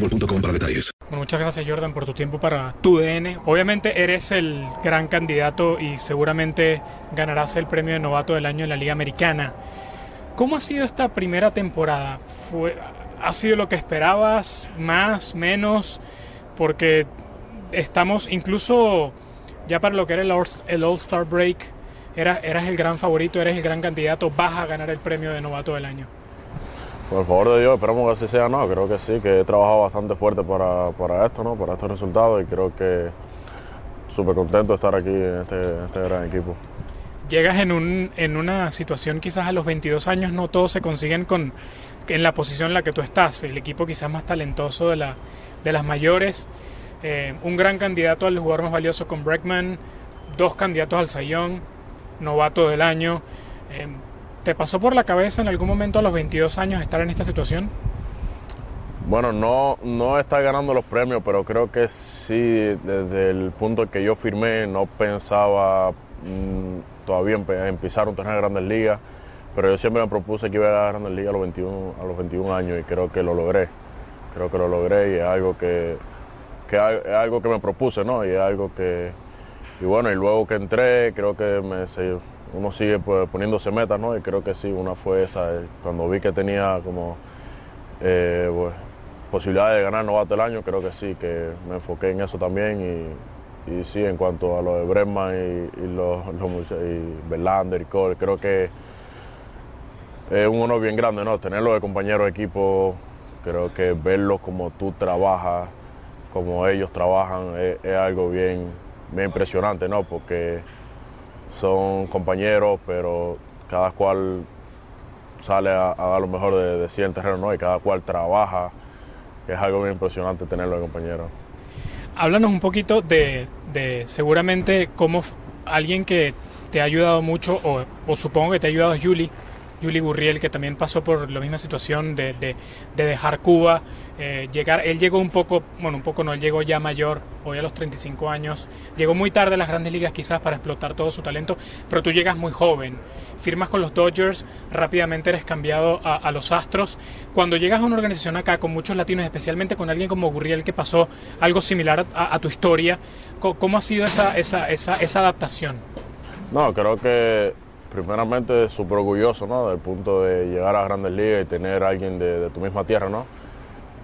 para detalles. Muchas gracias Jordan por tu tiempo para tu DN. Obviamente eres el gran candidato y seguramente ganarás el premio de novato del año en la Liga Americana. ¿Cómo ha sido esta primera temporada? ¿Fue, ¿Ha sido lo que esperabas? ¿Más? ¿Menos? Porque estamos incluso ya para lo que era el el All-Star Break, eras, eras el gran favorito, eres el gran candidato, vas a ganar el premio de novato del año. Por favor de Dios, esperamos que así sea, no, creo que sí, que he trabajado bastante fuerte para, para esto, ¿no? Para estos resultados y creo que súper contento de estar aquí en este, este gran equipo. llegas en, un, en una situación quizás a los 22 años no todos se consiguen con en la posición en la que tú estás, el equipo quizás más talentoso de, la, de las mayores, eh, un gran candidato al jugador más valioso con Breckman, dos candidatos al Sayón, novato del año. Eh, ¿Te pasó por la cabeza en algún momento a los 22 años estar en esta situación? Bueno, no, no está ganando los premios, pero creo que sí, desde el punto que yo firmé, no pensaba mm, todavía pisar un torneo de grandes ligas, pero yo siempre me propuse que iba a ganar grandes ligas a los 21, a los 21 años y creo que lo logré. Creo que lo logré y es algo que, que es algo que me propuse, ¿no? Y es algo que, y bueno, y luego que entré, creo que me, uno sigue pues, poniéndose metas, ¿no? Y creo que sí, una fue esa, eh, cuando vi que tenía como eh, pues, posibilidad de ganar novato del año, creo que sí, que me enfoqué en eso también y, y sí, en cuanto a lo de Bregman y, y los, y Verlander y Cole, creo que es un honor bien grande, ¿no? Tenerlos de compañeros de equipo, creo que verlos como tú trabajas, como ellos trabajan, es, es algo bien, bien impresionante, ¿no? Porque son compañeros, pero cada cual sale a, a dar lo mejor de, de sí el terreno, ¿no? Y cada cual trabaja. Es algo bien impresionante tenerlo de compañero. Háblanos un poquito de, de seguramente cómo alguien que te ha ayudado mucho, o, o supongo que te ha ayudado es Yuli, Yuli Gurriel, que también pasó por la misma situación de, de- de dejar Cuba, eh, llegar, él llegó un poco, bueno, un poco no, él llegó ya mayor, hoy a los 35 años, llegó muy tarde a las grandes ligas quizás para explotar todo su talento, pero tú llegas muy joven, firmas con los Dodgers, rápidamente eres cambiado a, a los Astros, cuando llegas a una organización acá con muchos latinos, especialmente con alguien como Gurriel que pasó algo similar a, a tu historia, ¿cómo ha sido esa, esa, esa, esa adaptación? No, creo que primeramente súper orgulloso, ¿no? Del punto de llegar a grandes ligas y tener a alguien de, de tu misma tierra, ¿no?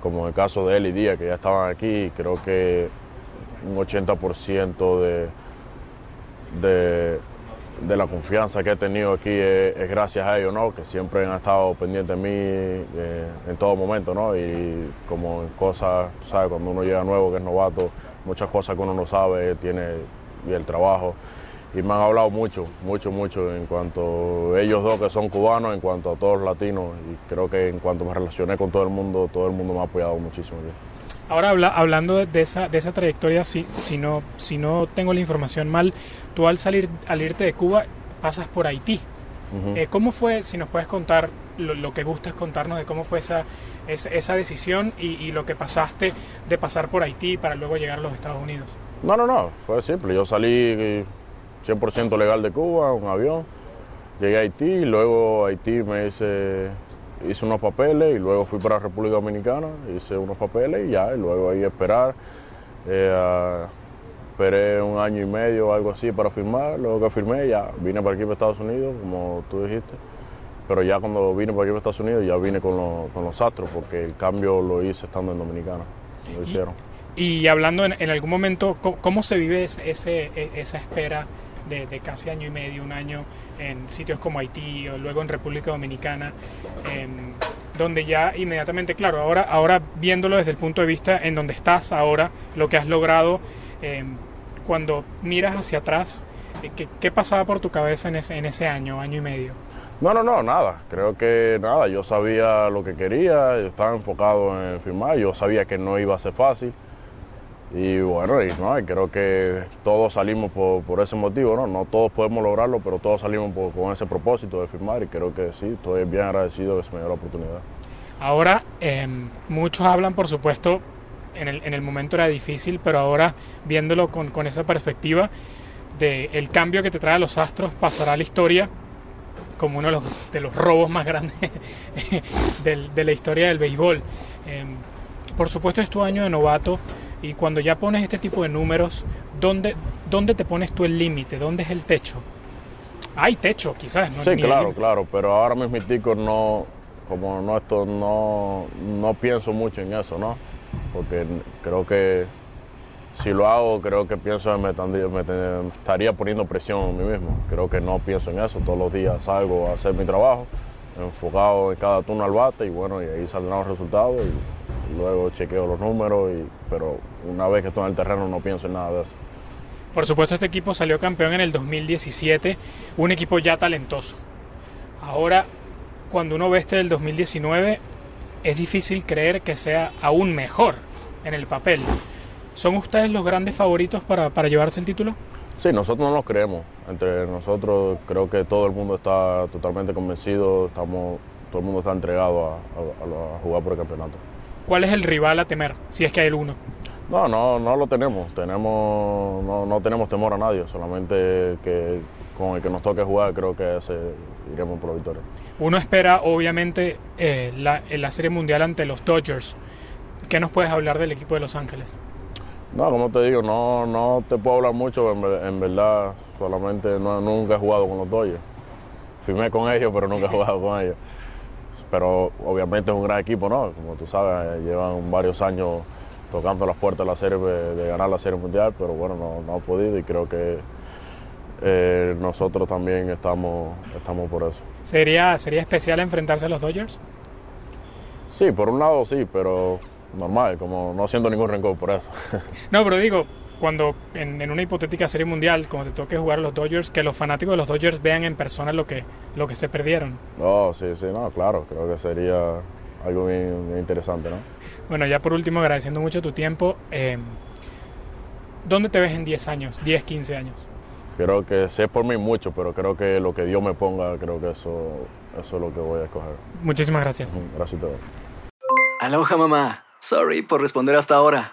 Como el caso de él y Díaz, que ya estaban aquí, creo que un 80% de, de, de la confianza que he tenido aquí es, gracias a ellos, ¿no? Que siempre han estado pendientes de mí eh, en todo momento, ¿no? Y como en cosas, ¿sabes? Cuando uno llega nuevo, que es novato, muchas cosas que uno no sabe, tiene y el trabajo. y me han hablado mucho, mucho, mucho en cuanto ellos dos que son cubanos, en cuanto a todos los latinos y creo que en cuanto me relacioné con todo el mundo, todo el mundo me ha apoyado muchísimo. Ahora hablando de esa, de esa trayectoria, si, si, no, si no tengo la información mal, tú al salir al irte de Cuba pasas por Haití. Eh, ¿Cómo fue, si nos puedes contar lo, que gusta es contarnos de cómo fue esa, esa, decisión y, lo que pasaste de pasar por Haití para luego llegar a los Estados Unidos? No, no, no, fue simple. Yo salí 100% legal de Cuba, un avión, llegué a Haití, y luego Haití me hice, hice unos papeles y luego fui para la República Dominicana, hice unos papeles y ya, y luego ahí esperar. Eh, esperé un año y medio o algo así para firmar, luego que firmé ya vine para aquí para Estados Unidos, como tú dijiste. Pero ya cuando vine para aquí para Estados Unidos ya vine con, los astros porque el cambio lo hice estando en Dominicana. Lo hicieron. Y, hablando en, algún momento, ¿cómo, se vive ese, e, esa espera de, casi año y medio, un año en sitios como Haití o luego en República Dominicana? Em, donde ya inmediatamente, claro, ahora, ahora viéndolo desde el punto de vista en donde estás ahora, lo que has logrado, em, cuando miras hacia atrás, eh, ¿qué, ¿qué, pasaba por tu cabeza en ese, en ese año, año y medio? No, no, no, nada. Creo que nada. Yo sabía lo que quería, yo estaba enfocado en firmar, yo sabía que no iba a ser fácil. Y bueno, y, no, creo que todos salimos por, ese motivo, ¿no? No todos podemos lograrlo, pero todos salimos con ese propósito de firmar y creo que sí, estoy bien agradecido de que se me dio la oportunidad. Ahora, em, muchos hablan, por supuesto, en el, en el, momento era difícil, pero ahora viéndolo con, con esa perspectiva de el cambio que te trae a los Astros pasará a la historia como uno de los, robos más grandes de, la historia del béisbol. Em, por supuesto es tu año de novato y cuando ya pones este tipo de números, ¿dónde, dónde te pones tú el límite? ¿Dónde es el techo? Hay techo, quizás. ¿no? Sí, claro, claro, pero ahora mismo no, como no, esto, no, no pienso mucho en eso, ¿no? Porque creo que si lo hago, creo que pienso me, me, estaría poniendo presión en mí mismo. Creo que no pienso en eso. Todos los días salgo a hacer mi trabajo, enfocado en cada turno al bate y bueno, y ahí saldrán los resultados y luego chequeo los números, y, pero una vez que estoy en el terreno no pienso en nada de eso. Por supuesto, este equipo salió campeón en el 2017, un equipo ya talentoso. Ahora, cuando uno ve este del 2019, es difícil creer que sea aún mejor en el papel. ¿Son ustedes los grandes favoritos para, llevarse el título? Sí, nosotros no nos creemos. Entre nosotros creo que todo el mundo está totalmente convencido, estamos, todo el mundo está entregado a, jugar por el campeonato. ¿Cuál es el rival a temer, si es que hay alguno? No, no, no lo tenemos. tenemos no, tenemos temor a nadie, solamente que con el que nos toque jugar creo que ese iremos por la victoria. Uno espera obviamente eh, la, la Serie Mundial ante los Dodgers. ¿Qué nos puedes hablar del equipo de Los Ángeles? No, como te digo, no, no te puedo hablar mucho, en, verdad solamente no, nunca he jugado con los Dodgers. Firmé con ellos, pero nunca he jugado con ellos. Pero obviamente es un gran equipo, ¿no? Como tú sabes, llevan varios años tocando las puertas de la serie de, ganar la serie mundial, pero bueno, no, no ha podido y creo que eh, nosotros también estamos, estamos por eso. ¿Sería, ¿Sería especial enfrentarse a los Dodgers? Sí, por un lado sí, pero normal, como no siento ningún rencor por eso. No, pero digo, cuando en, una hipotética serie mundial, cuando te toque jugar a los Dodgers, que los fanáticos de los Dodgers vean en persona lo que, lo que se perdieron. No, sí, sí, no, claro, creo que sería algo bien, interesante, ¿no? Bueno, ya por último, agradeciendo mucho tu tiempo, eh, ¿dónde te ves en 10 años, 10, 15 años? Creo que sé por mí mucho, pero creo que lo que Dios me ponga, creo que eso, eso es lo que voy a escoger. Muchísimas gracias. Gracias a todos. Aloha mamá. Sorry por responder hasta ahora.